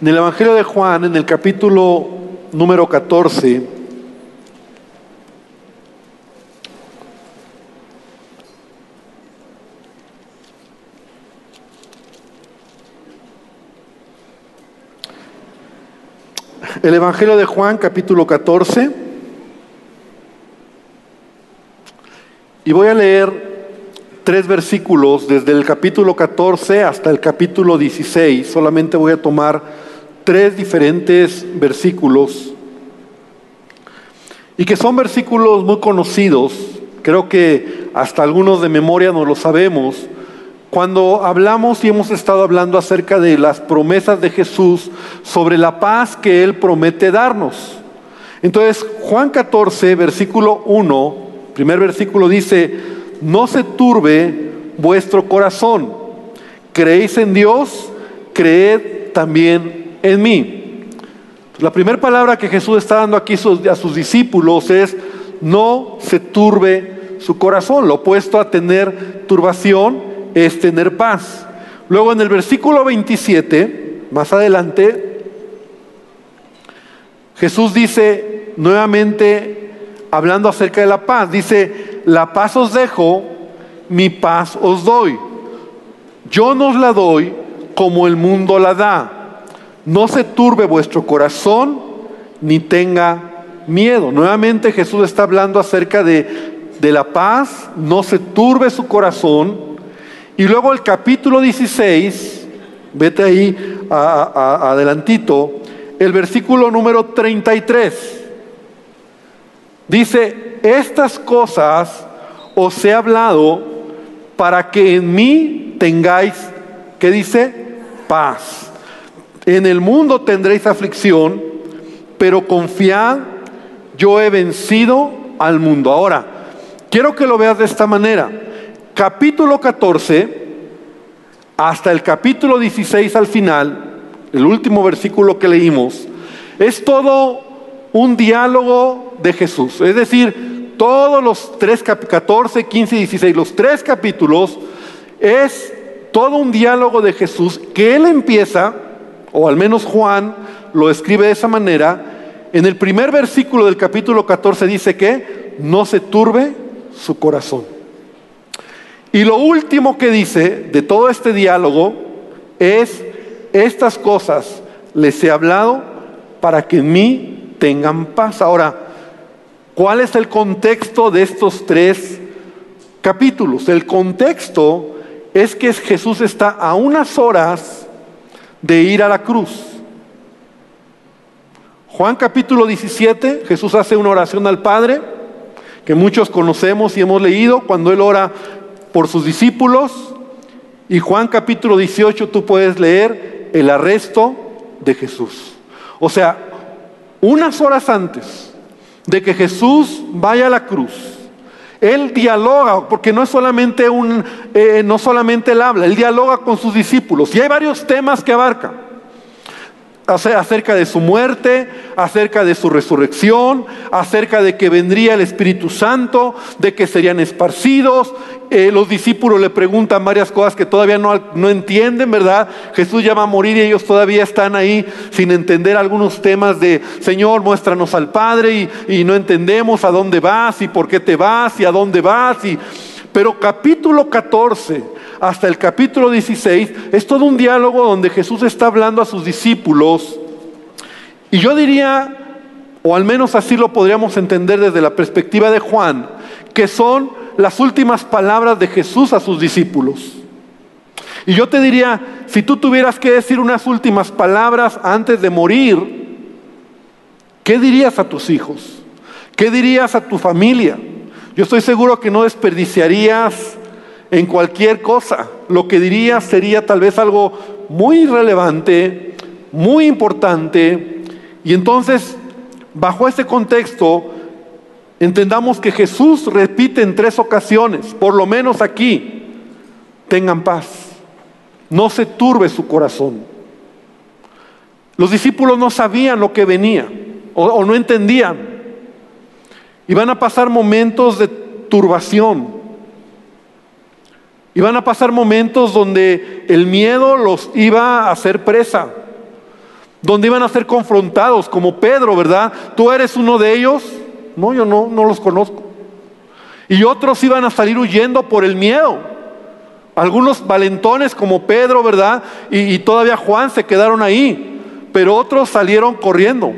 En el Evangelio de Juan, en el capítulo número 14, el Evangelio de Juan, capítulo 14, y voy a leer tres versículos desde el capítulo 14 hasta el capítulo 16. Solamente voy a tomar tres diferentes versículos y que son versículos muy conocidos. Creo que hasta algunos de memoria no lo sabemos. Cuando hablamos y hemos estado hablando acerca de las promesas de Jesús sobre la paz que Él promete darnos. Entonces, Juan 14, versículo 1, primer versículo dice, no se turbe vuestro corazón. Creéis en Dios, creed también en mí. La primera palabra que Jesús está dando aquí a sus discípulos es, no se turbe su corazón. Lo opuesto a tener turbación es tener paz. Luego en el versículo 27, más adelante, Jesús dice nuevamente, hablando acerca de la paz, dice, la paz os dejo, mi paz os doy. Yo no os la doy como el mundo la da. No se turbe vuestro corazón ni tenga miedo. Nuevamente Jesús está hablando acerca de, de la paz, no se turbe su corazón. Y luego el capítulo 16, vete ahí adelantito, el versículo número 33. Dice, estas cosas os he hablado para que en mí tengáis, ¿qué dice? Paz. En el mundo tendréis aflicción, pero confiad, yo he vencido al mundo. Ahora, quiero que lo veas de esta manera. Capítulo 14 hasta el capítulo 16 al final, el último versículo que leímos, es todo un diálogo de Jesús. Es decir, todos los tres, 14, 15 y 16, los tres capítulos, es todo un diálogo de Jesús que él empieza, o al menos Juan lo escribe de esa manera, en el primer versículo del capítulo 14 dice que no se turbe su corazón. Y lo último que dice de todo este diálogo es, estas cosas les he hablado para que en mí tengan paz. Ahora, ¿cuál es el contexto de estos tres capítulos? El contexto es que Jesús está a unas horas de ir a la cruz. Juan capítulo 17, Jesús hace una oración al Padre, que muchos conocemos y hemos leído cuando Él ora por sus discípulos. Y Juan capítulo 18 tú puedes leer el arresto de Jesús. O sea, unas horas antes de que Jesús vaya a la cruz, él dialoga, porque no es solamente un, eh, no solamente él habla, él dialoga con sus discípulos. Y hay varios temas que abarca acerca de su muerte, acerca de su resurrección, acerca de que vendría el Espíritu Santo, de que serían esparcidos. Eh, los discípulos le preguntan varias cosas que todavía no, no entienden, ¿verdad? Jesús ya va a morir y ellos todavía están ahí sin entender algunos temas de, Señor, muéstranos al Padre y, y no entendemos a dónde vas y por qué te vas y a dónde vas. Y, pero capítulo 14 hasta el capítulo 16 es todo un diálogo donde Jesús está hablando a sus discípulos. Y yo diría, o al menos así lo podríamos entender desde la perspectiva de Juan, que son las últimas palabras de Jesús a sus discípulos. Y yo te diría, si tú tuvieras que decir unas últimas palabras antes de morir, ¿qué dirías a tus hijos? ¿Qué dirías a tu familia? Yo estoy seguro que no desperdiciarías en cualquier cosa. Lo que dirías sería tal vez algo muy relevante, muy importante. Y entonces, bajo ese contexto, entendamos que Jesús repite en tres ocasiones, por lo menos aquí, tengan paz. No se turbe su corazón. Los discípulos no sabían lo que venía o, o no entendían. Y van a pasar momentos de turbación. Y van a pasar momentos donde el miedo los iba a hacer presa. donde iban a ser confrontados, como Pedro, ¿verdad? ¿Tú eres uno de ellos? No, yo no, no los conozco. Y otros iban a salir huyendo por el miedo. Algunos valentones como Pedro, ¿verdad? Y, y todavía Juan se quedaron ahí, pero otros salieron corriendo.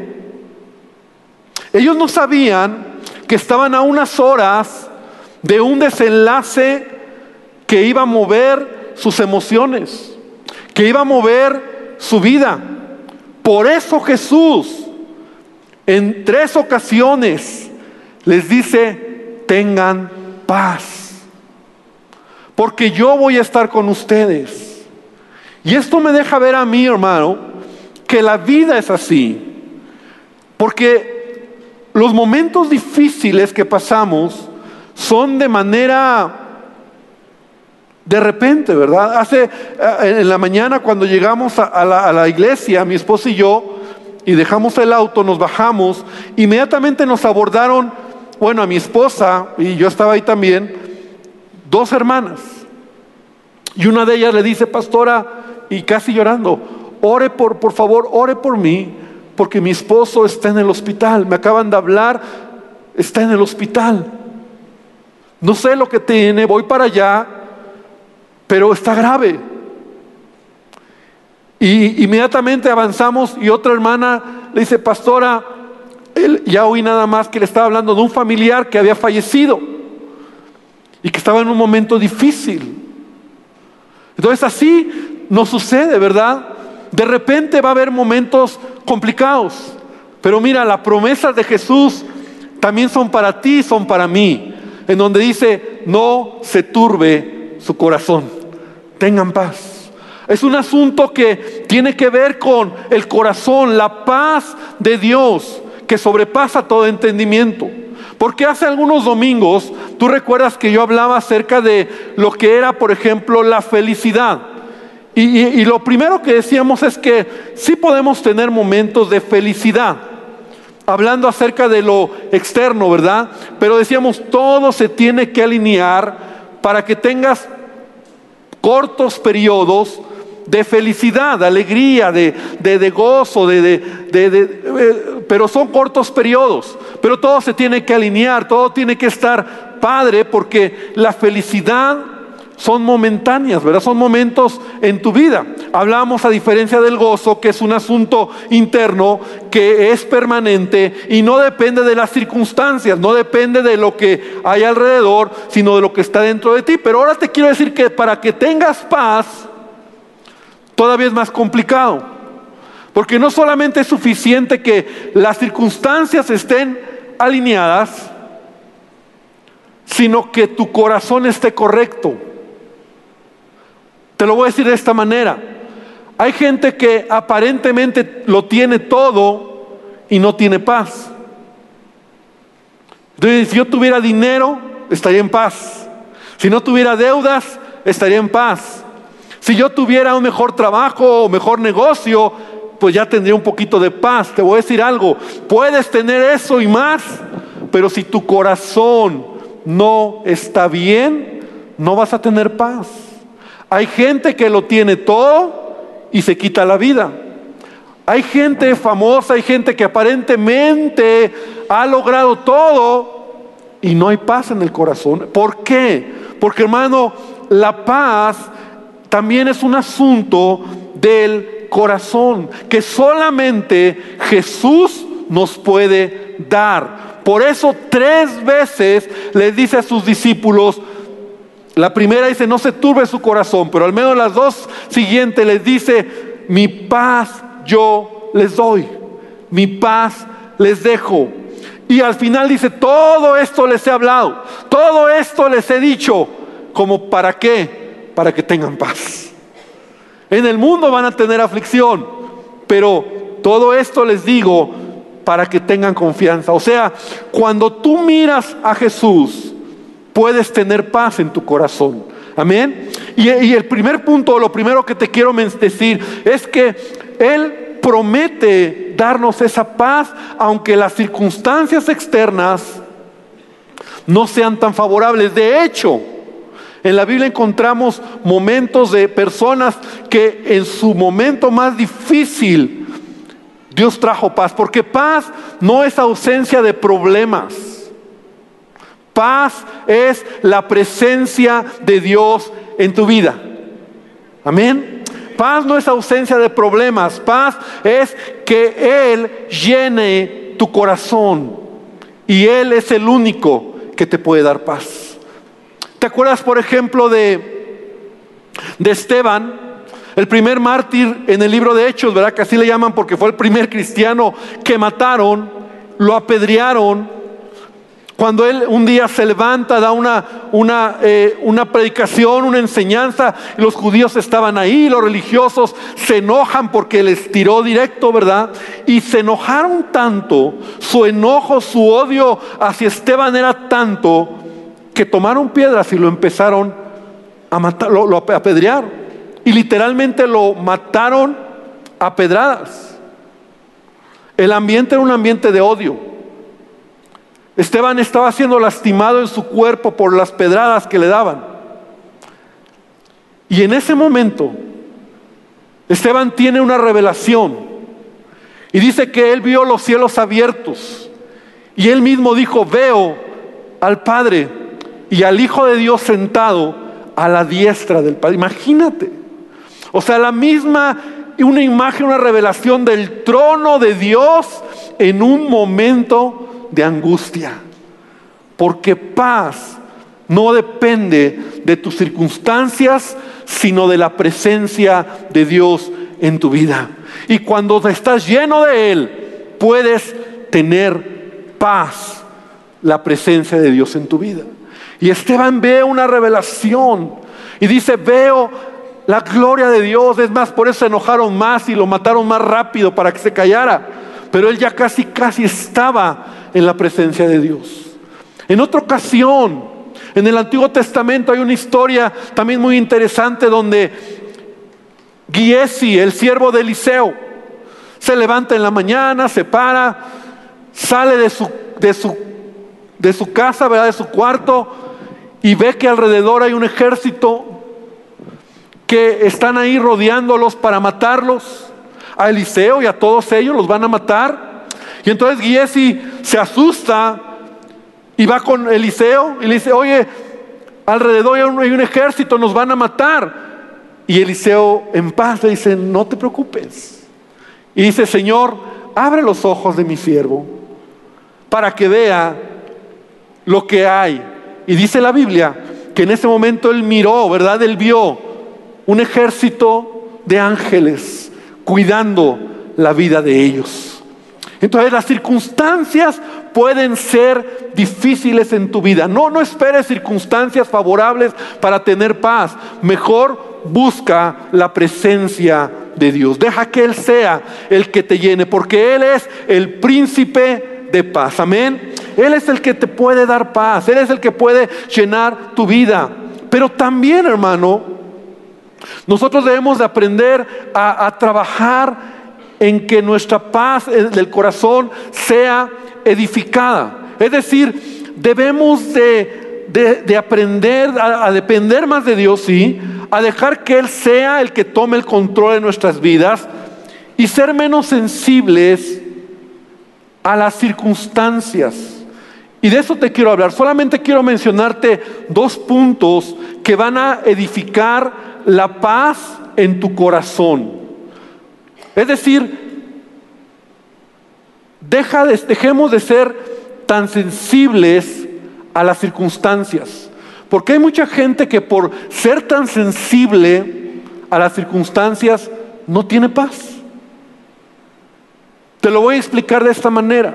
Ellos no sabían que estaban a unas horas de un desenlace que iba a mover sus emociones, que iba a mover su vida. Por eso Jesús en tres ocasiones les dice, tengan paz, porque yo voy a estar con ustedes. Y esto me deja ver a mí, hermano, que la vida es así, porque los momentos difíciles que pasamos son de manera de repente, ¿verdad? Hace eh, en la mañana cuando llegamos a, la, iglesia, mi esposa y yo, y dejamos el auto, nos bajamos, inmediatamente nos abordaron, bueno, a mi esposa, y yo estaba ahí también, dos hermanas. Y una de ellas le dice, pastora, y casi llorando, ore por, por favor, ore por mí, porque mi esposo está en el hospital, me acaban de hablar, está en el hospital. No sé lo que tiene, voy para allá, pero está grave. Y inmediatamente avanzamos y otra hermana le dice, pastora, él, ya oí nada más que le estaba hablando de un familiar que había fallecido y que estaba en un momento difícil. Entonces así nos sucede, ¿verdad? De repente va a haber momentos complicados, pero mira, las promesas de Jesús también son para ti, son para mí en donde dice, no se turbe su corazón, tengan paz. Es un asunto que tiene que ver con el corazón, la paz de Dios que sobrepasa todo entendimiento. Porque hace algunos domingos, tú recuerdas que yo hablaba acerca de lo que era, por ejemplo, la felicidad. Y, lo primero que decíamos es que sí podemos tener momentos de felicidad hablando acerca de lo externo, ¿verdad? Pero decíamos, todo se tiene que alinear para que tengas cortos periodos de felicidad, de alegría, de, de, gozo, de, de, eh, pero son cortos periodos. Pero todo se tiene que alinear, todo tiene que estar padre, porque la felicidad son momentáneas, ¿verdad? Son momentos en tu vida. Hablamos a diferencia del gozo, que es un asunto interno, que es permanente y no depende de las circunstancias, no depende de lo que hay alrededor, sino de lo que está dentro de ti. Pero ahora te quiero decir que para que tengas paz, todavía es más complicado. Porque no solamente es suficiente que las circunstancias estén alineadas, sino que tu corazón esté correcto. Te lo voy a decir de esta manera. Hay gente que aparentemente lo tiene todo y no tiene paz. Entonces, si yo tuviera dinero, estaría en paz. Si no tuviera deudas, estaría en paz. Si yo tuviera un mejor trabajo o mejor negocio, pues ya tendría un poquito de paz. Te voy a decir algo, puedes tener eso y más, pero si tu corazón no está bien, no vas a tener paz. Hay gente que lo tiene todo y se quita la vida. Hay gente famosa, hay gente que aparentemente ha logrado todo y no hay paz en el corazón. ¿Por qué? Porque hermano, la paz también es un asunto del corazón que solamente Jesús nos puede dar. Por eso tres veces le dice a sus discípulos, la primera dice, no se turbe su corazón, pero al menos las dos siguientes les dice, mi paz yo les doy, mi paz les dejo. Y al final dice, todo esto les he hablado, todo esto les he dicho, como para qué, para que tengan paz. En el mundo van a tener aflicción, pero todo esto les digo para que tengan confianza. O sea, cuando tú miras a Jesús, puedes tener paz en tu corazón. Amén. Y, el primer punto, lo primero que te quiero decir es que Él promete darnos esa paz, aunque las circunstancias externas no sean tan favorables. De hecho, en la Biblia encontramos momentos de personas que en su momento más difícil Dios trajo paz, porque paz no es ausencia de problemas. Paz es la presencia de Dios en tu vida. Amén. Paz no es ausencia de problemas, paz es que Él llene tu corazón y Él es el único que te puede dar paz. ¿Te acuerdas, por ejemplo, de, de Esteban? El primer mártir en el libro de Hechos, ¿verdad? Que así le llaman porque fue el primer cristiano que mataron, lo apedrearon, cuando él un día se levanta, da una, una, eh, una predicación, una enseñanza, los judíos estaban ahí, los religiosos se enojan porque les tiró directo, ¿verdad? Y se enojaron tanto, su enojo, su odio hacia Esteban era tanto, que tomaron piedras y lo empezaron a matar, lo, lo apedrear. Y literalmente lo mataron a pedradas. El ambiente era un ambiente de odio. Esteban estaba siendo lastimado en su cuerpo por las pedradas que le daban. Y en ese momento, Esteban tiene una revelación y dice que él vio los cielos abiertos y él mismo dijo, veo al Padre y al Hijo de Dios sentado a la diestra del Padre. Imagínate. O sea, la misma, una imagen, una revelación del trono de Dios en un momento de angustia. Porque paz no depende de tus circunstancias, sino de la presencia de Dios en tu vida. Y cuando estás lleno de Él, puedes tener paz, la presencia de Dios en tu vida. Y Esteban ve una revelación y dice, veo la gloria de Dios. Es más, por eso se enojaron más y lo mataron más rápido para que se callara. Pero él ya casi, casi estaba en la presencia de Dios. En otra ocasión, en el Antiguo Testamento hay una historia también muy interesante donde Giesi, el siervo de Eliseo, se levanta en la mañana, se para, sale de su, de su, de su casa, ¿verdad? de su cuarto, y ve que alrededor hay un ejército que están ahí rodeándolos para matarlos. A Eliseo y a todos ellos los van a matar. Y entonces Giesi se asusta y va con Eliseo y le dice, oye, alrededor hay un, ejército, nos van a matar. Y Eliseo en paz le dice, no te preocupes. Y dice, Señor, abre los ojos de mi siervo para que vea lo que hay. Y dice la Biblia que en ese momento él miró, ¿verdad? Él vio un ejército de ángeles cuidando la vida de ellos. Entonces las circunstancias pueden ser difíciles en tu vida. No, no esperes circunstancias favorables para tener paz. Mejor busca la presencia de Dios. Deja que Él sea el que te llene, porque Él es el príncipe de paz. Amén. Él es el que te puede dar paz. Él es el que puede llenar tu vida. Pero también, hermano, nosotros debemos de aprender a, a trabajar en que nuestra paz del corazón sea edificada. Es decir, debemos de, aprender a, depender más de Dios, sí, a dejar que Él sea el que tome el control de nuestras vidas y ser menos sensibles a las circunstancias. Y de eso te quiero hablar. Solamente quiero mencionarte dos puntos que van a edificar la paz en tu corazón. Es decir, deja dejemos de ser tan sensibles a las circunstancias. Porque hay mucha gente que por ser tan sensible a las circunstancias no tiene paz. Te lo voy a explicar de esta manera.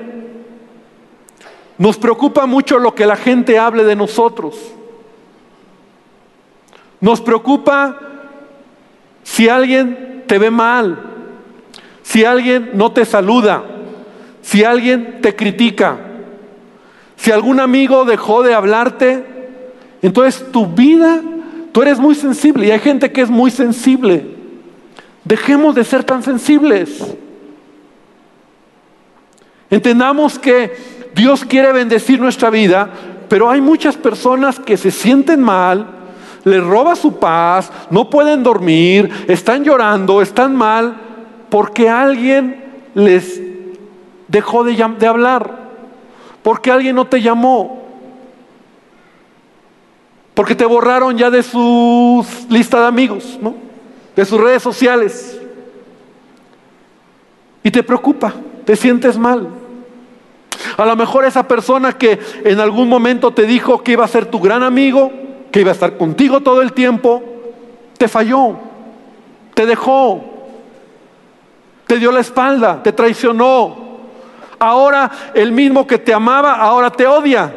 Nos preocupa mucho lo que la gente hable de nosotros. Nos preocupa si alguien te ve mal, si alguien no te saluda, si alguien te critica, si algún amigo dejó de hablarte, entonces tu vida, tú eres muy sensible y hay gente que es muy sensible. Dejemos de ser tan sensibles. Entendamos que Dios quiere bendecir nuestra vida, pero hay muchas personas que se sienten mal, les roba su paz, no pueden dormir, están llorando, están mal, porque alguien les dejó de, hablar? ¿Por qué alguien no te llamó? Porque te borraron ya de su lista de amigos, ¿no? De sus redes sociales. Y te preocupa, te sientes mal. A lo mejor esa persona que en algún momento te dijo que iba a ser tu gran amigo, que iba a estar contigo todo el tiempo, te falló, te dejó, te dio la espalda, te traicionó. Ahora el mismo que te amaba, ahora te odia.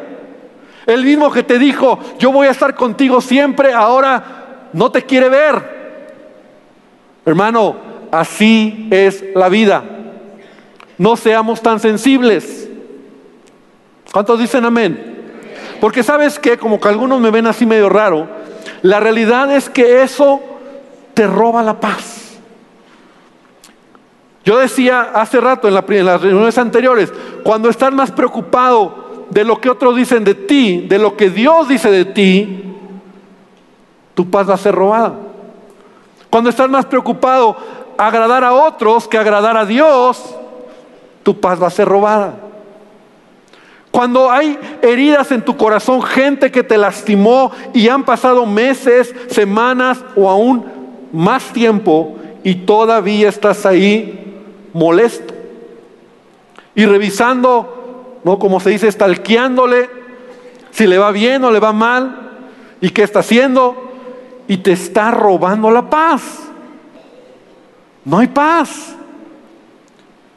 El mismo que te dijo, yo voy a estar contigo siempre, ahora no te quiere ver. Hermano, así es la vida. No seamos tan sensibles. ¿Cuántos dicen amén? Porque sabes que, como que algunos me ven así medio raro, la realidad es que eso te roba la paz. Yo decía hace rato en, las reuniones anteriores, cuando estás más preocupado de lo que otros dicen de ti, de lo que Dios dice de ti, tu paz va a ser robada. Cuando estás más preocupado agradar a otros que agradar a Dios, tu paz va a ser robada. Cuando hay heridas en tu corazón, gente que te lastimó y han pasado meses, semanas o aún más tiempo y todavía estás ahí molesto y revisando, ¿no? Como se dice, estalqueándole si le va bien o le va mal y qué está haciendo y te está robando la paz. No hay paz.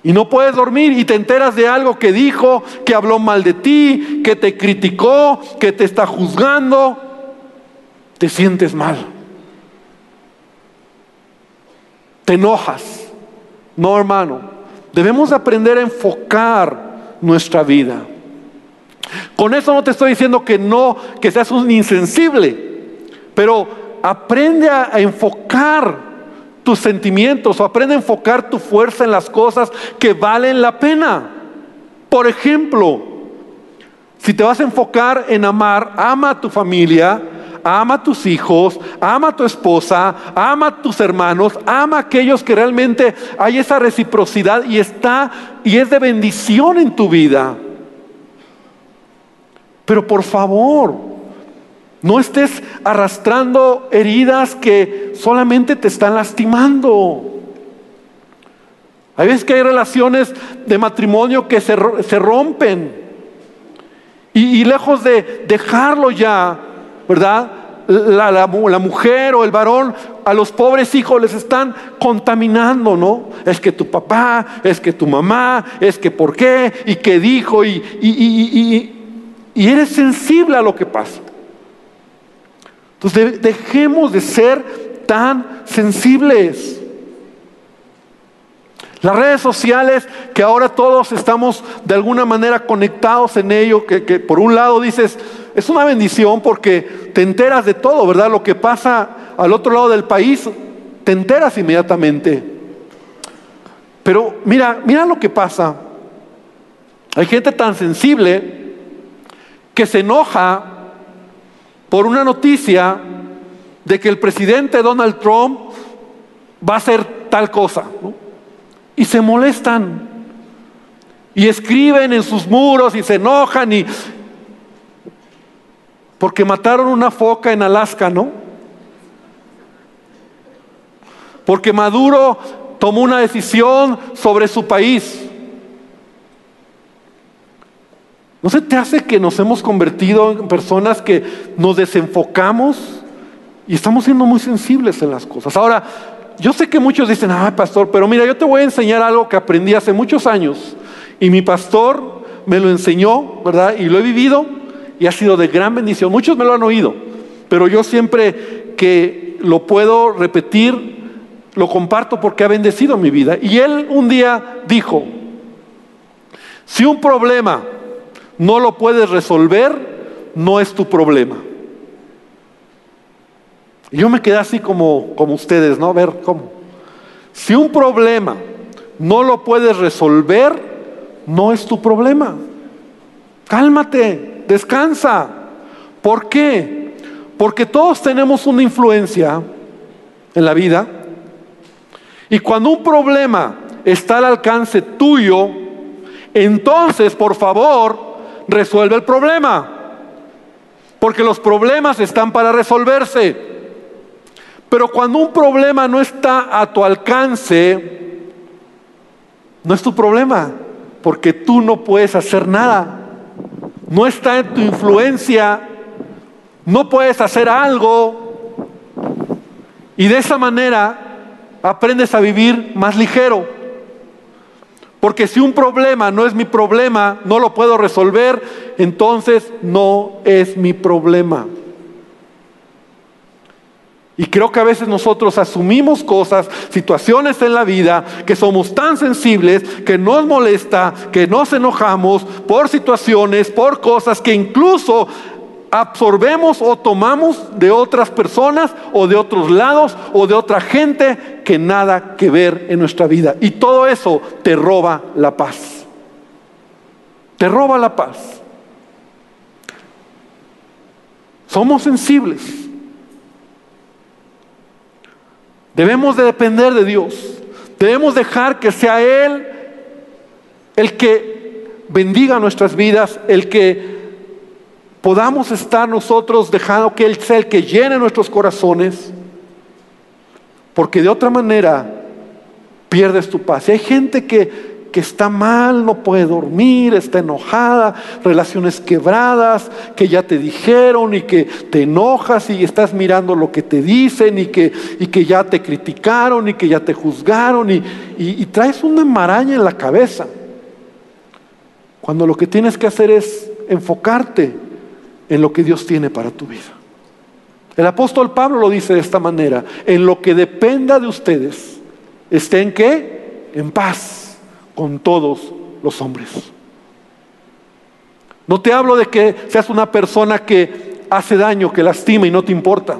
Y no puedes dormir y te enteras de algo que dijo, que habló mal de ti, que te criticó, que te está juzgando. Te sientes mal. Te enojas. No, hermano. Debemos aprender a enfocar nuestra vida. Con eso no te estoy diciendo que no, que seas un insensible, pero aprende a, a enfocar tus sentimientos o aprende a enfocar tu fuerza en las cosas que valen la pena. Por ejemplo, si te vas a enfocar en amar, ama a tu familia, ama a tus hijos, ama a tu esposa, ama a tus hermanos, ama a aquellos que realmente hay esa reciprocidad y está y es de bendición en tu vida. Pero por favor, no estés arrastrando heridas que solamente te están lastimando. Hay veces que hay relaciones de matrimonio que se, rompen. Y, lejos de dejarlo ya, ¿verdad? La, la, mujer o el varón a los pobres hijos les están contaminando, ¿no? Es que tu papá, es que tu mamá, es que por qué, y qué dijo, y, y eres sensible a lo que pasa. Entonces dejemos de ser tan sensibles. Las redes sociales, que ahora todos estamos de alguna manera conectados en ello, que, por un lado dices, es una bendición porque te enteras de todo, ¿verdad? Lo que pasa al otro lado del país, te enteras inmediatamente. Pero mira, mira lo que pasa. Hay gente tan sensible que se enoja por una noticia de que el presidente Donald Trump va a hacer tal cosa. Y se molestan. Y escriben en sus muros y se enojan y... Porque mataron una foca en Alaska, ¿no? Porque Maduro tomó una decisión sobre su país. ¿No se te hace que nos hemos convertido en personas que nos desenfocamos y estamos siendo muy sensibles en las cosas? Ahora, yo sé que muchos dicen, ah, pastor, pero mira, yo te voy a enseñar algo que aprendí hace muchos años y mi pastor me lo enseñó, ¿verdad? Y lo he vivido y ha sido de gran bendición. Muchos me lo han oído, pero yo siempre que lo puedo repetir, lo comparto porque ha bendecido mi vida. Y él un día dijo, si un problema no lo puedes resolver, no es tu problema. Yo me quedé así como, como ustedes, ¿no? Ver, ¿cómo? Si un problema no lo puedes resolver, no es tu problema. Cálmate, descansa. ¿Por qué? Porque todos tenemos una influencia en la vida. Y cuando un problema está al alcance tuyo, entonces por favor resuelve el problema. Porque los problemas están para resolverse. Pero cuando un problema no está a tu alcance, no es tu problema, porque tú no puedes hacer nada. No está en tu influencia, no puedes hacer algo. Y de esa manera aprendes a vivir más ligero. Porque si un problema no es mi problema, no lo puedo resolver, entonces no es mi problema. Y creo que a veces nosotros asumimos cosas, situaciones en la vida, que somos tan sensibles, que nos molesta, que nos enojamos por situaciones, por cosas que incluso absorbemos o tomamos de otras personas o de otros lados o de otra gente que nada que ver en nuestra vida. Y todo eso te roba la paz. Te roba la paz. Somos sensibles. Debemos de depender de Dios. Debemos dejar que sea Él el que bendiga nuestras vidas, el que podamos estar nosotros dejando que Él sea el que llene nuestros corazones, porque de otra manera pierdes tu paz. Hay gente que, que está mal, no puede dormir, está enojada, relaciones quebradas, que ya te dijeron y que te enojas y estás mirando lo que te dicen y que, y que ya te criticaron y que ya te juzgaron y, y traes una maraña en la cabeza. Cuando lo que tienes que hacer es enfocarte en lo que Dios tiene para tu vida. El apóstol Pablo lo dice de esta manera, en lo que dependa de ustedes, estén qué? En paz con todos los hombres. No te hablo de que seas una persona que hace daño, que lastima y no te importa.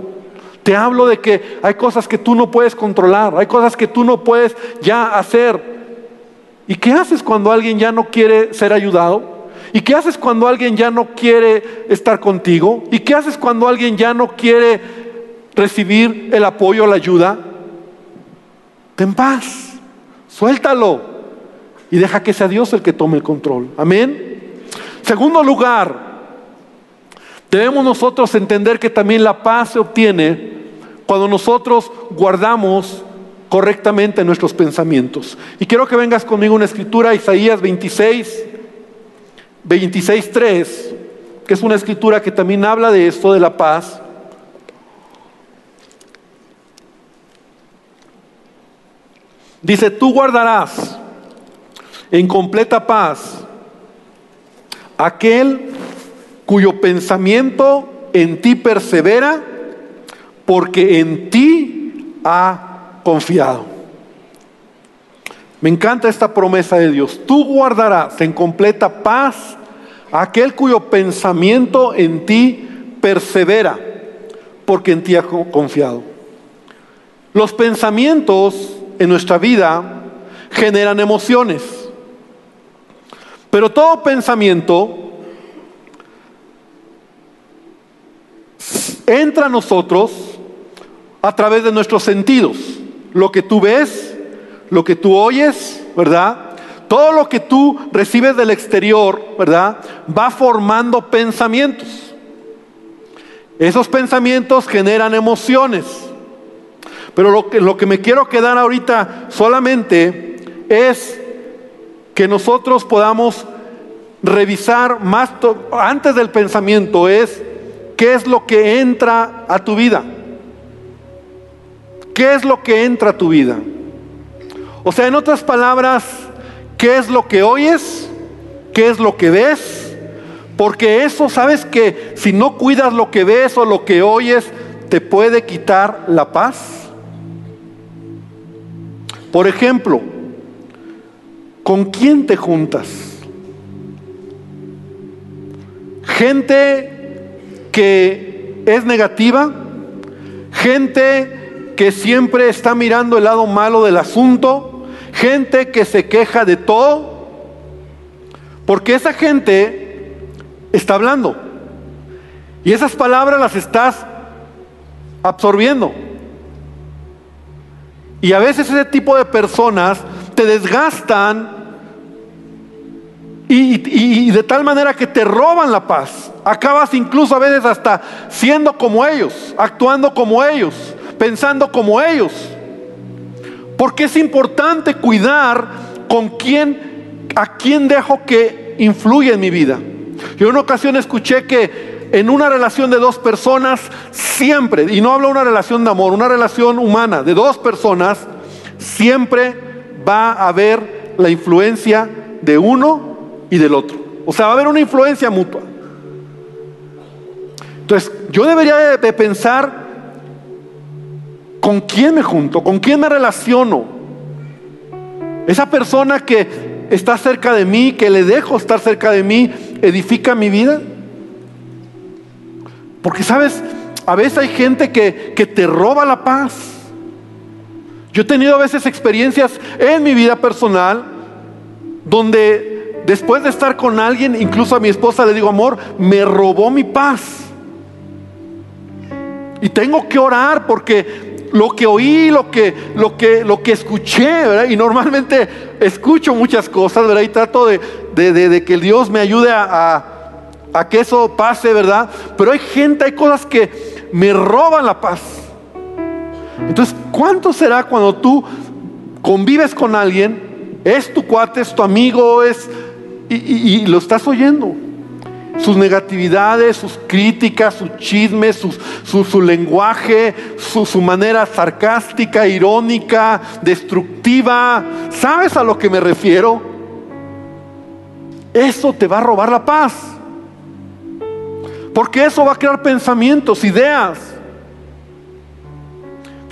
Te hablo de que hay cosas que tú no puedes controlar, hay cosas que tú no puedes ya hacer. ¿Y qué haces cuando alguien ya no quiere ser ayudado? ¿Y qué haces cuando alguien ya no quiere estar contigo? ¿Y qué haces cuando alguien ya no quiere recibir el apoyo, la ayuda? Ten paz, suéltalo y deja que sea Dios el que tome el control. Amén. Segundo lugar, debemos nosotros entender que también la paz se obtiene cuando nosotros guardamos correctamente nuestros pensamientos. Y quiero que vengas conmigo una escritura, Isaías 26. 26.3, que es una escritura que también habla de esto, de la paz. Dice, tú guardarás en completa paz aquel cuyo pensamiento en ti persevera, porque en ti ha confiado. Me encanta esta promesa de Dios. Tú guardarás en completa paz aquel cuyo pensamiento en ti persevera, porque en ti ha confiado. Los pensamientos en nuestra vida generan emociones, pero todo pensamiento entra a nosotros a través de nuestros sentidos. Lo que tú ves, lo que tú oyes, ¿verdad? Todo lo que tú recibes del exterior, ¿verdad? Va formando pensamientos. Esos pensamientos generan emociones. Pero lo que, lo que me quiero quedar ahorita solamente es que nosotros podamos revisar más antes del pensamiento es qué es lo que entra a tu vida. ¿Qué es lo que entra a tu vida? O sea, en otras palabras, ¿qué es lo que oyes? ¿Qué es lo que ves? Porque eso, sabes que si no cuidas lo que ves o lo que oyes, te puede quitar la paz. Por ejemplo, ¿con quién te juntas? Gente que es negativa, gente que siempre está mirando el lado malo del asunto, gente que se queja de todo, porque esa gente está hablando. Y esas palabras las estás absorbiendo. Y a veces ese tipo de personas te desgastan y, de tal manera que te roban la paz. Acabas incluso a veces hasta siendo como ellos, actuando como ellos, pensando como ellos. Porque es importante cuidar con quién, a quién dejo que influya en mi vida. Yo en una ocasión escuché que en una relación de dos personas, siempre, y no hablo de una relación de amor, una relación humana de dos personas, siempre va a haber la influencia de uno y del otro. O sea, va a haber una influencia mutua. Entonces, yo debería de, pensar con quién me junto, con quién me relaciono. Esa persona que está cerca de mí, que le dejo estar cerca de mí, edifica mi vida. Porque, ¿sabes? A veces hay gente que, que te roba la paz. Yo he tenido a veces experiencias en mi vida personal donde después de estar con alguien, incluso a mi esposa le digo, amor, me robó mi paz. Y tengo que orar porque lo que oí, lo que, lo que, lo que escuché, ¿verdad? Y normalmente escucho muchas cosas, ¿verdad? Y trato de, de, que Dios me ayude a, a que eso pase, ¿verdad? Pero hay gente, hay cosas que me roban la paz. Entonces, ¿cuánto será cuando tú convives con alguien? Es tu cuate, es tu amigo, es y, lo estás oyendo. Sus negatividades, sus críticas, sus chismes, su, lenguaje, su, su manera sarcástica, irónica, destructiva. ¿Sabes a lo que me refiero? Eso te va a robar la paz. Porque eso va a crear pensamientos, ideas.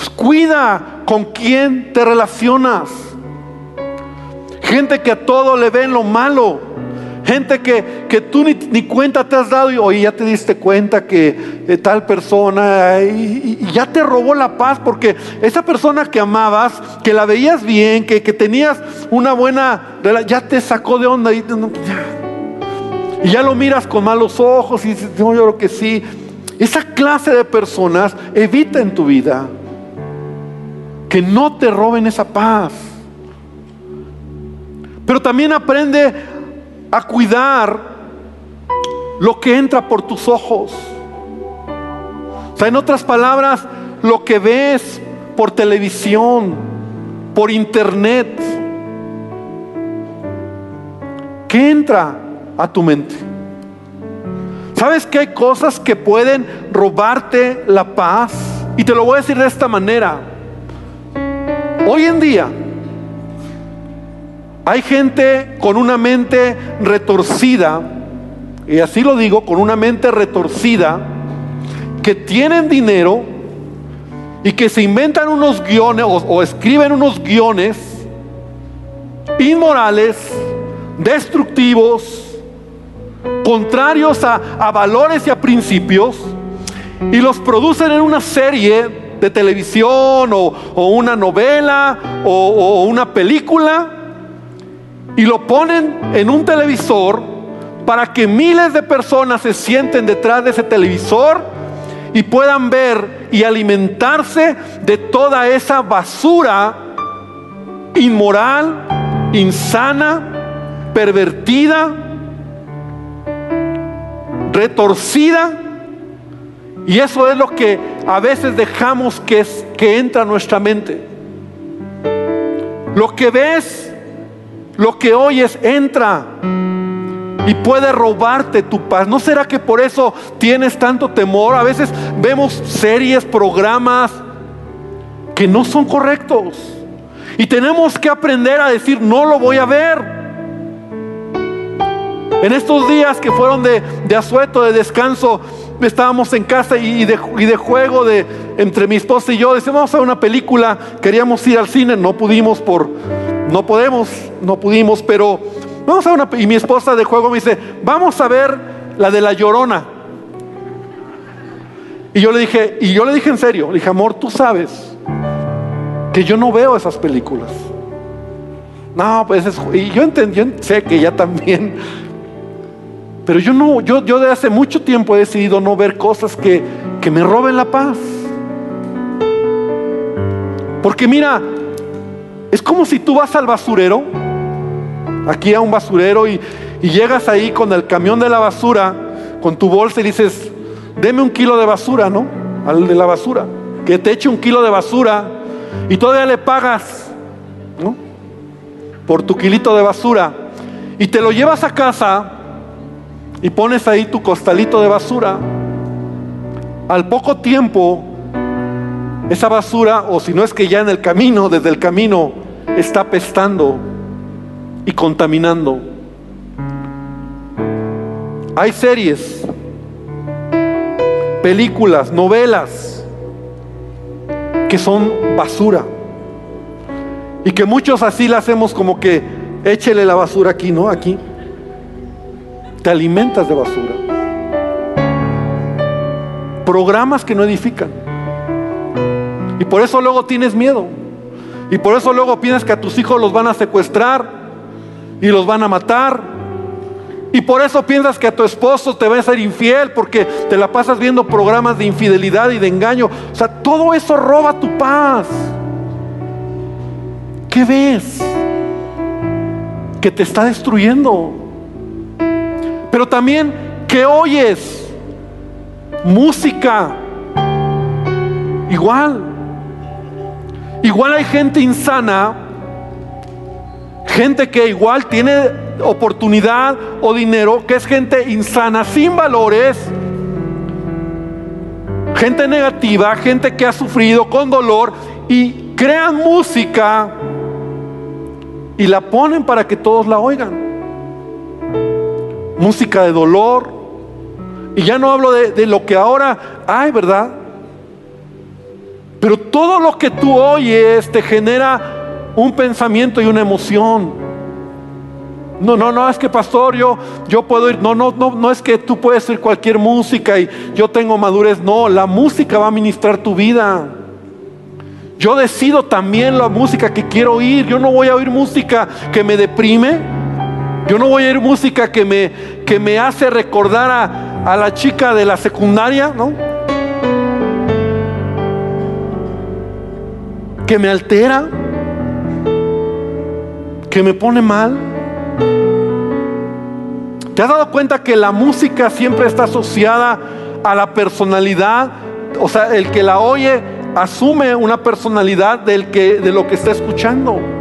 Cuida con quién te relacionas. Gente que a todo le ven lo malo. Gente que, que tú ni, cuenta te has dado y hoy ya te diste cuenta que eh, tal persona y, ya te robó la paz porque esa persona que amabas, que la veías bien, que, tenías una buena, ya te sacó de onda y, y ya lo miras con malos ojos y dices, no, yo creo que sí. Esa clase de personas evita en tu vida que no te roben esa paz. Pero también aprende a cuidar lo que entra por tus ojos. O sea, en otras palabras, lo que ves por televisión, por internet, ¿qué entra a tu mente? ¿Sabes que hay cosas que pueden robarte la paz? Y te lo voy a decir de esta manera. Hoy en día, hay gente con una mente retorcida, y así lo digo, con una mente retorcida, que tienen dinero y que se inventan unos guiones o, escriben unos guiones inmorales, destructivos, contrarios a, valores y a principios, y los producen en una serie de televisión o, una novela o una película y lo ponen en un televisor para que miles de personas se sienten detrás de ese televisor y puedan ver y alimentarse de toda esa basura inmoral, insana, pervertida, retorcida. Y eso es lo que a veces dejamos que, es, que entra a nuestra mente. Lo que ves lo que oyes entra y puede robarte tu paz. ¿No será que por eso tienes tanto temor? A veces vemos series, programas que no son correctos. Y tenemos que aprender a decir, no lo voy a ver. En estos días que fueron de, asueto, de descanso, estábamos en casa y de, y de, juego de, entre mi esposa y yo. Decíamos, vamos a ver una película. Queríamos ir al cine, no pudimos por, no podemos, no pudimos, pero vamos a una... Y mi esposa de juego me dice, vamos a ver la de la llorona. Y yo le dije, y yo le dije en serio, le dije, amor, tú sabes que yo no veo esas películas. No, pues es, y yo entendí, sé que ella también. Pero yo no, yo, yo de hace mucho tiempo he decidido no ver cosas que, que me roben la paz. Porque mira, Es como si tú vas al basurero, aquí a un basurero, y, y llegas ahí con el camión de la basura, con tu bolsa y dices, deme un kilo de basura, ¿no? Al de la basura. Que te eche un kilo de basura y todavía le pagas, ¿no? Por tu kilito de basura. Y te lo llevas a casa y pones ahí tu costalito de basura. Al poco tiempo, esa basura, o si no es que ya en el camino, desde el camino, está pestando y contaminando. Hay series, películas, novelas que son basura. Y que muchos así la hacemos como que échele la basura aquí, ¿no? Aquí. Te alimentas de basura. Programas que no edifican. Y por eso luego tienes miedo. Y por eso luego piensas que a tus hijos los van a secuestrar y los van a matar. Y por eso piensas que a tu esposo te va a ser infiel porque te la pasas viendo programas de infidelidad y de engaño. O sea, todo eso roba tu paz. ¿Qué ves? Que te está destruyendo. Pero también que oyes música. Igual. Igual hay gente insana, gente que igual tiene oportunidad o dinero, que es gente insana, sin valores, gente negativa, gente que ha sufrido con dolor y crean música y la ponen para que todos la oigan. Música de dolor. Y ya no hablo de, lo que ahora hay, ¿verdad? Pero todo lo que tú oyes te genera un pensamiento y una emoción. No, no, no, es que pastor, yo, yo puedo ir. No, no, no, no es que tú puedes ir cualquier música y yo tengo madurez. No, la música va a ministrar tu vida. Yo decido también la música que quiero oír. Yo no voy a oír música que me deprime. Yo no voy a oír música que me, que me hace recordar a, a la chica de la secundaria, ¿no? Que me altera, que me pone mal. ¿Te has dado cuenta que la música siempre está asociada a la personalidad? O sea, el que la oye asume una personalidad del que, de lo que está escuchando.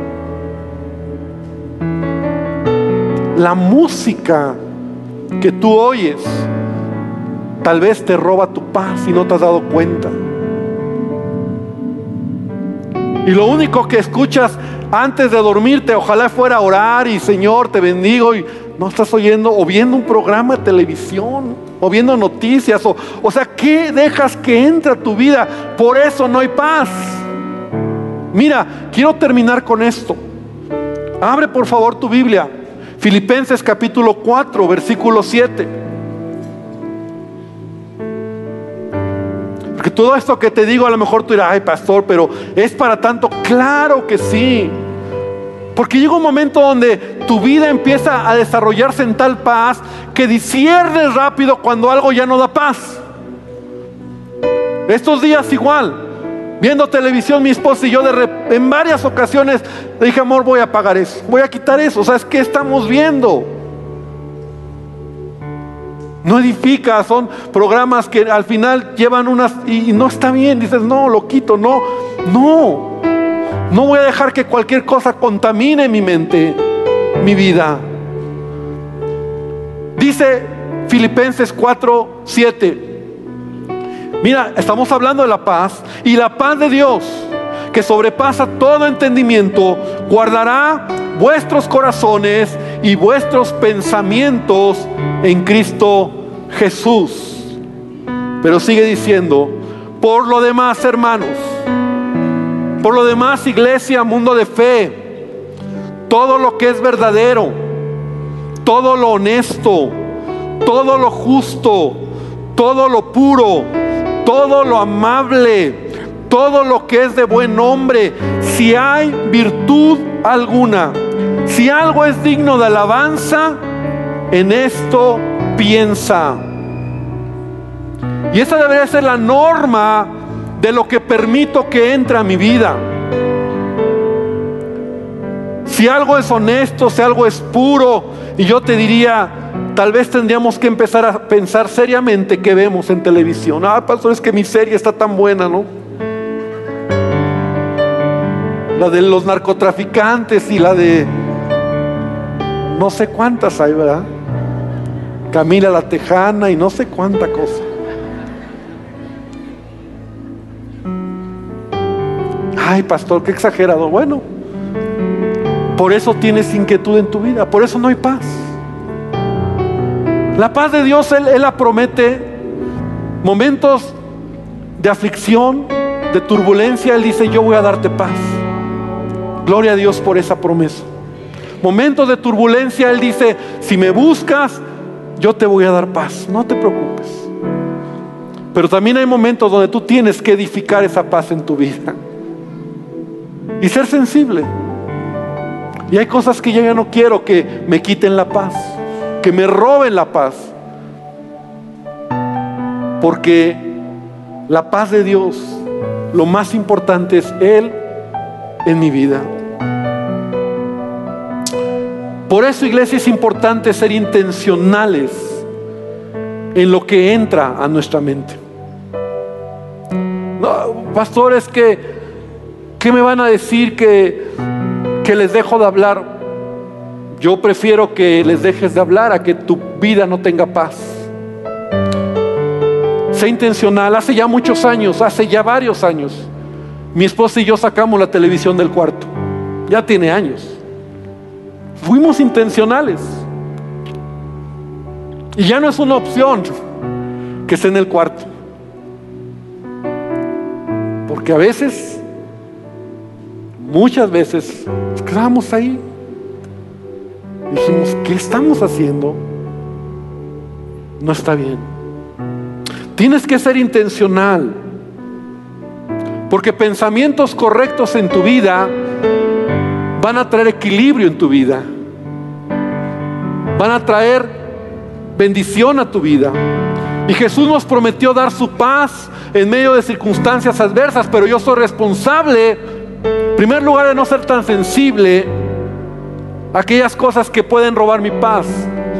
La música que tú oyes tal vez te roba tu paz y no te has dado cuenta. Y lo único que escuchas antes de dormirte, ojalá fuera orar y Señor te bendigo y no estás oyendo o viendo un programa de televisión o viendo noticias o, o sea, ¿qué dejas que entre a tu vida? Por eso no hay paz. Mira, quiero terminar con esto. Abre por favor tu Biblia. Filipenses capítulo 4, versículo 7. Porque todo esto que te digo, a lo mejor tú dirás, ay pastor, pero es para tanto. Claro que sí. Porque llega un momento donde tu vida empieza a desarrollarse en tal paz que disiernes rápido cuando algo ya no da paz. Estos días igual, viendo televisión mi esposa y yo en varias ocasiones le dije, amor, voy a apagar eso, voy a quitar eso. O sea, es que estamos viendo. No edifica, son programas que al final llevan unas y, no está bien. Dices, no, lo quito, no, no. No voy a dejar que cualquier cosa contamine mi mente, mi vida. Dice Filipenses 4, 7. Mira, estamos hablando de la paz y la paz de Dios, que sobrepasa todo entendimiento, guardará vuestros corazones y vuestros pensamientos en Cristo Jesús. Pero sigue diciendo, por lo demás, hermanos, por lo demás, iglesia, mundo de fe, todo lo que es verdadero, todo lo honesto, todo lo justo, todo lo puro, todo lo amable, todo lo que es de buen nombre, si hay virtud alguna, si algo es digno de alabanza, en esto piensa. Y esa debería ser la norma de lo que permito que entre a mi vida. Si algo es honesto, si algo es puro, y yo te diría, tal vez tendríamos que empezar a pensar seriamente qué vemos en televisión. Ah, pastor, es que mi serie está tan buena, ¿no? La de los narcotraficantes y la de no sé cuántas hay, ¿verdad? Camila la Tejana y no sé cuánta cosa. Ay, pastor, qué exagerado. Bueno, por eso tienes inquietud en tu vida, por eso no hay paz. La paz de Dios, Él, la promete. Momentos de aflicción, de turbulencia, Él dice, yo voy a darte paz. Gloria a Dios por esa promesa. Momentos de turbulencia, Él dice, si me buscas, yo te voy a dar paz. No te preocupes. Pero también hay momentos donde tú tienes que edificar esa paz en tu vida. Y ser sensible. Y hay cosas que yo ya no quiero que me quiten la paz, que me roben la paz. Porque la paz de Dios, lo más importante es Él en mi vida. Por eso, iglesia, es importante ser intencionales en lo que entra a nuestra mente. No, pastores, que, ¿qué me van a decir que, que les dejo de hablar? Yo prefiero que les dejes de hablar a que tu vida no tenga paz. Sé intencional. Hace ya muchos años, hace ya varios años, mi esposa y yo sacamos la televisión del cuarto. Ya tiene años. Fuimos intencionales. Y ya no es una opción que esté en el cuarto. Porque a veces, muchas veces, quedamos ahí. Dijimos, ¿qué estamos haciendo? No está bien. Tienes que ser intencional. Porque pensamientos correctos en tu vida van a traer equilibrio en tu vida. Van a traer bendición a tu vida. Y Jesús nos prometió dar su paz en medio de circunstancias adversas, pero yo soy responsable, en primer lugar, de no ser tan sensible aquellas cosas que pueden robar mi paz.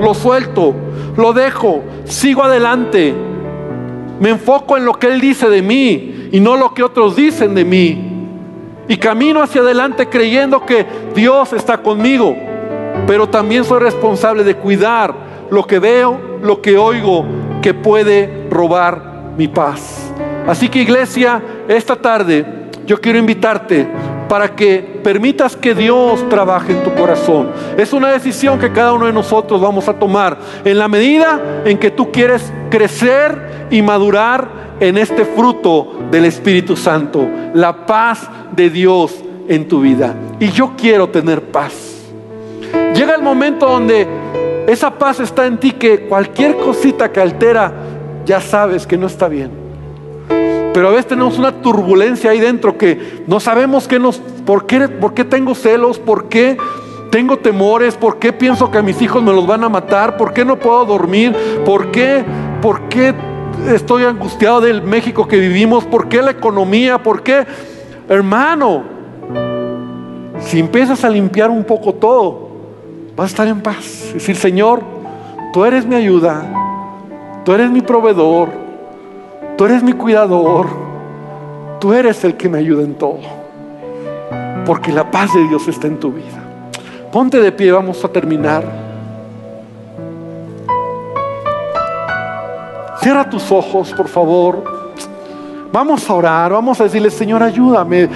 Lo suelto, lo dejo, sigo adelante. Me enfoco en lo que Él dice de mí y no lo que otros dicen de mí y camino hacia adelante creyendo que Dios está conmigo. Pero también soy responsable de cuidar lo que veo, lo que oigo, que puede robar mi paz. Así que iglesia, esta tarde yo quiero invitarte para que permitas que Dios trabaje en tu corazón. Es una decisión que cada uno de nosotros vamos a tomar en la medida en que tú quieres crecer y madurar en este fruto del Espíritu Santo, la paz de Dios en tu vida. Y yo quiero tener paz. Llega el momento donde esa paz está en ti que cualquier cosita que altera, ya sabes que no está bien. Pero a veces tenemos una turbulencia ahí dentro que no sabemos qué nos, por qué, por qué tengo celos, por qué tengo temores, por qué pienso que a mis hijos me los van a matar, por qué no puedo dormir, por qué, por qué estoy angustiado del México que vivimos, por qué la economía, por qué, hermano, si empiezas a limpiar un poco todo, vas a estar en paz. Decir, Señor, tú eres mi ayuda, tú eres mi proveedor, tú eres mi cuidador, tú eres el que me ayuda en todo. Porque la paz de Dios está en tu vida. Ponte de pie, vamos a terminar. Cierra tus ojos, por favor. Vamos a orar, vamos a decirle, Señor, ayúdame.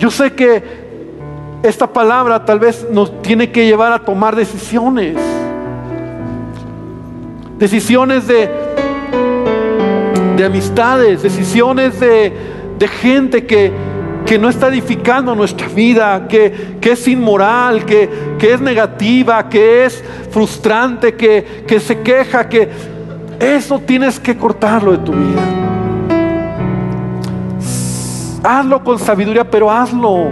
Yo sé que esta palabra tal vez nos tiene que llevar a tomar decisiones. Decisiones de, de amistades, decisiones de, de gente que, que, no está edificando nuestra vida, que, que es inmoral, que, que, es negativa, que es frustrante, que, que se queja, que eso tienes que cortarlo de tu vida. Hazlo con sabiduría, pero hazlo.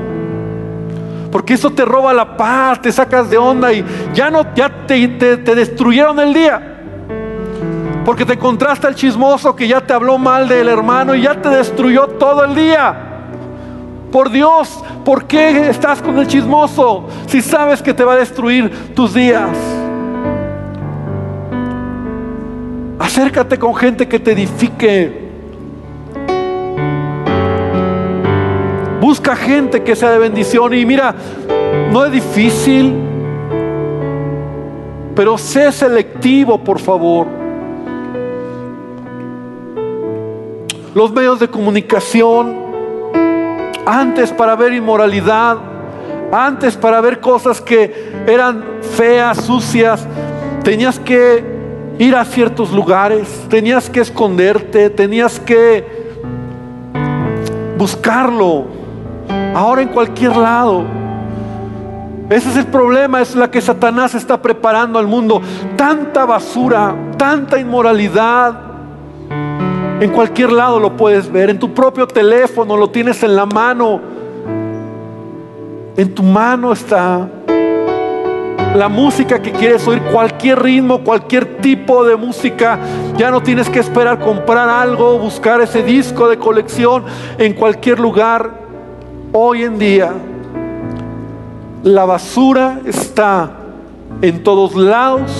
Porque eso te roba la paz, te sacas de onda y ya no ya te, te destruyeron el día. Porque te encontraste al chismoso que ya te habló mal del hermano y ya te destruyó todo el día. Por Dios, ¿por qué estás con el chismoso si sabes que te va a destruir tus días? Acércate con gente que te edifique. Busca gente que sea de bendición y mira, no es difícil, pero sé selectivo, por favor. Los medios de comunicación, antes para ver inmoralidad, antes para ver cosas que eran feas, sucias, tenías que ir a ciertos lugares, tenías que esconderte, tenías que buscarlo. Ahora en cualquier lado. Ese es el problema, es la que Satanás está preparando al mundo. Tanta basura, tanta inmoralidad. En cualquier lado lo puedes ver, en tu propio teléfono lo tienes en la mano. En tu mano está la música que quieres oír, cualquier ritmo, cualquier tipo de música. Ya no tienes que esperar comprar algo, buscar ese disco de colección en cualquier lugar. Hoy en día la basura está en todos lados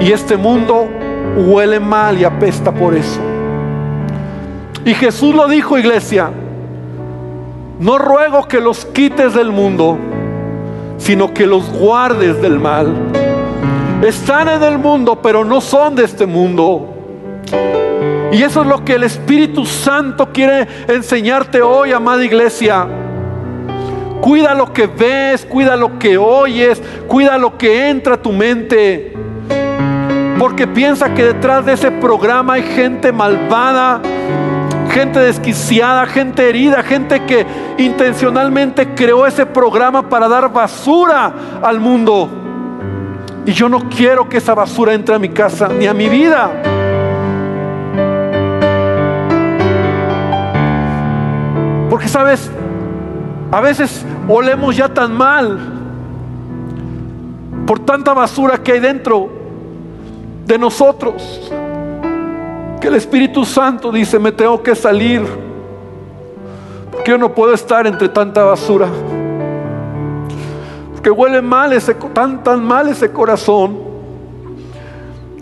y este mundo huele mal y apesta por eso. Y Jesús lo dijo, iglesia, no ruego que los quites del mundo, sino que los guardes del mal. Están en el mundo, pero no son de este mundo. Y eso es lo que el Espíritu Santo quiere enseñarte hoy, amada iglesia. Cuida lo que ves, cuida lo que oyes, cuida lo que entra a tu mente. Porque piensa que detrás de ese programa hay gente malvada, gente desquiciada, gente herida, gente que intencionalmente creó ese programa para dar basura al mundo. Y yo no quiero que esa basura entre a mi casa ni a mi vida. Porque sabes, a veces olemos ya tan mal por tanta basura que hay dentro de nosotros. Que el Espíritu Santo dice, me tengo que salir, porque yo no puedo estar entre tanta basura, porque huele mal ese, tan, tan mal ese corazón,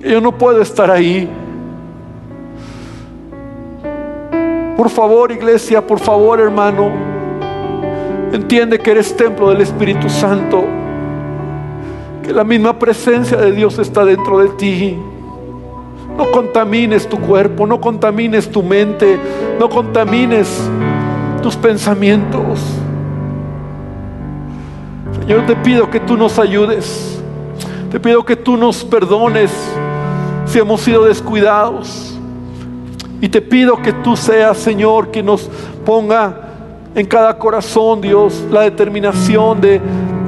que yo no puedo estar ahí. Por favor, iglesia, por favor, hermano, entiende que eres templo del Espíritu Santo, que la misma presencia de Dios está dentro de ti. No contamines tu cuerpo, no contamines tu mente, no contamines tus pensamientos. Señor, te pido que tú nos ayudes. Te pido que tú nos perdones si hemos sido descuidados. Y te pido que tú seas, Señor, que nos ponga en cada corazón, Dios, la determinación de,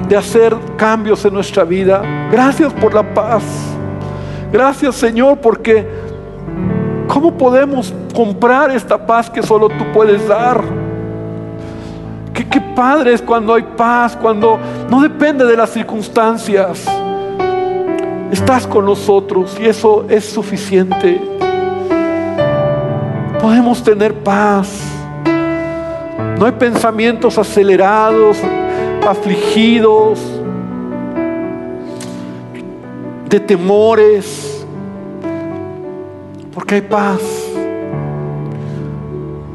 de hacer cambios en nuestra vida. Gracias por la paz. Gracias Señor porque ¿cómo podemos comprar esta paz que solo tú puedes dar? Qué, qué padre es cuando hay paz, cuando no depende de las circunstancias. Estás con nosotros y eso es suficiente. Podemos tener paz. No hay pensamientos acelerados, afligidos de temores, porque hay paz.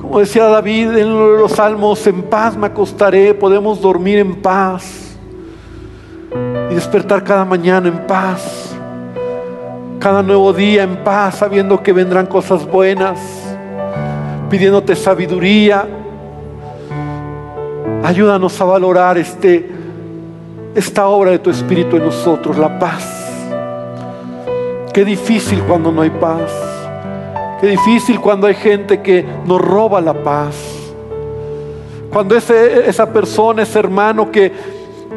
Como decía David en los salmos, en paz me acostaré, podemos dormir en paz y despertar cada mañana en paz, cada nuevo día en paz, sabiendo que vendrán cosas buenas, pidiéndote sabiduría. Ayúdanos a valorar este, esta obra de tu Espíritu en nosotros, la paz. Qué difícil cuando no hay paz. Qué difícil cuando hay gente que nos roba la paz. Cuando ese, esa persona, ese hermano que,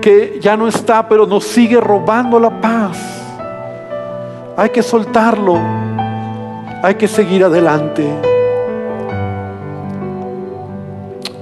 que ya no está, pero nos sigue robando la paz. Hay que soltarlo. Hay que seguir adelante.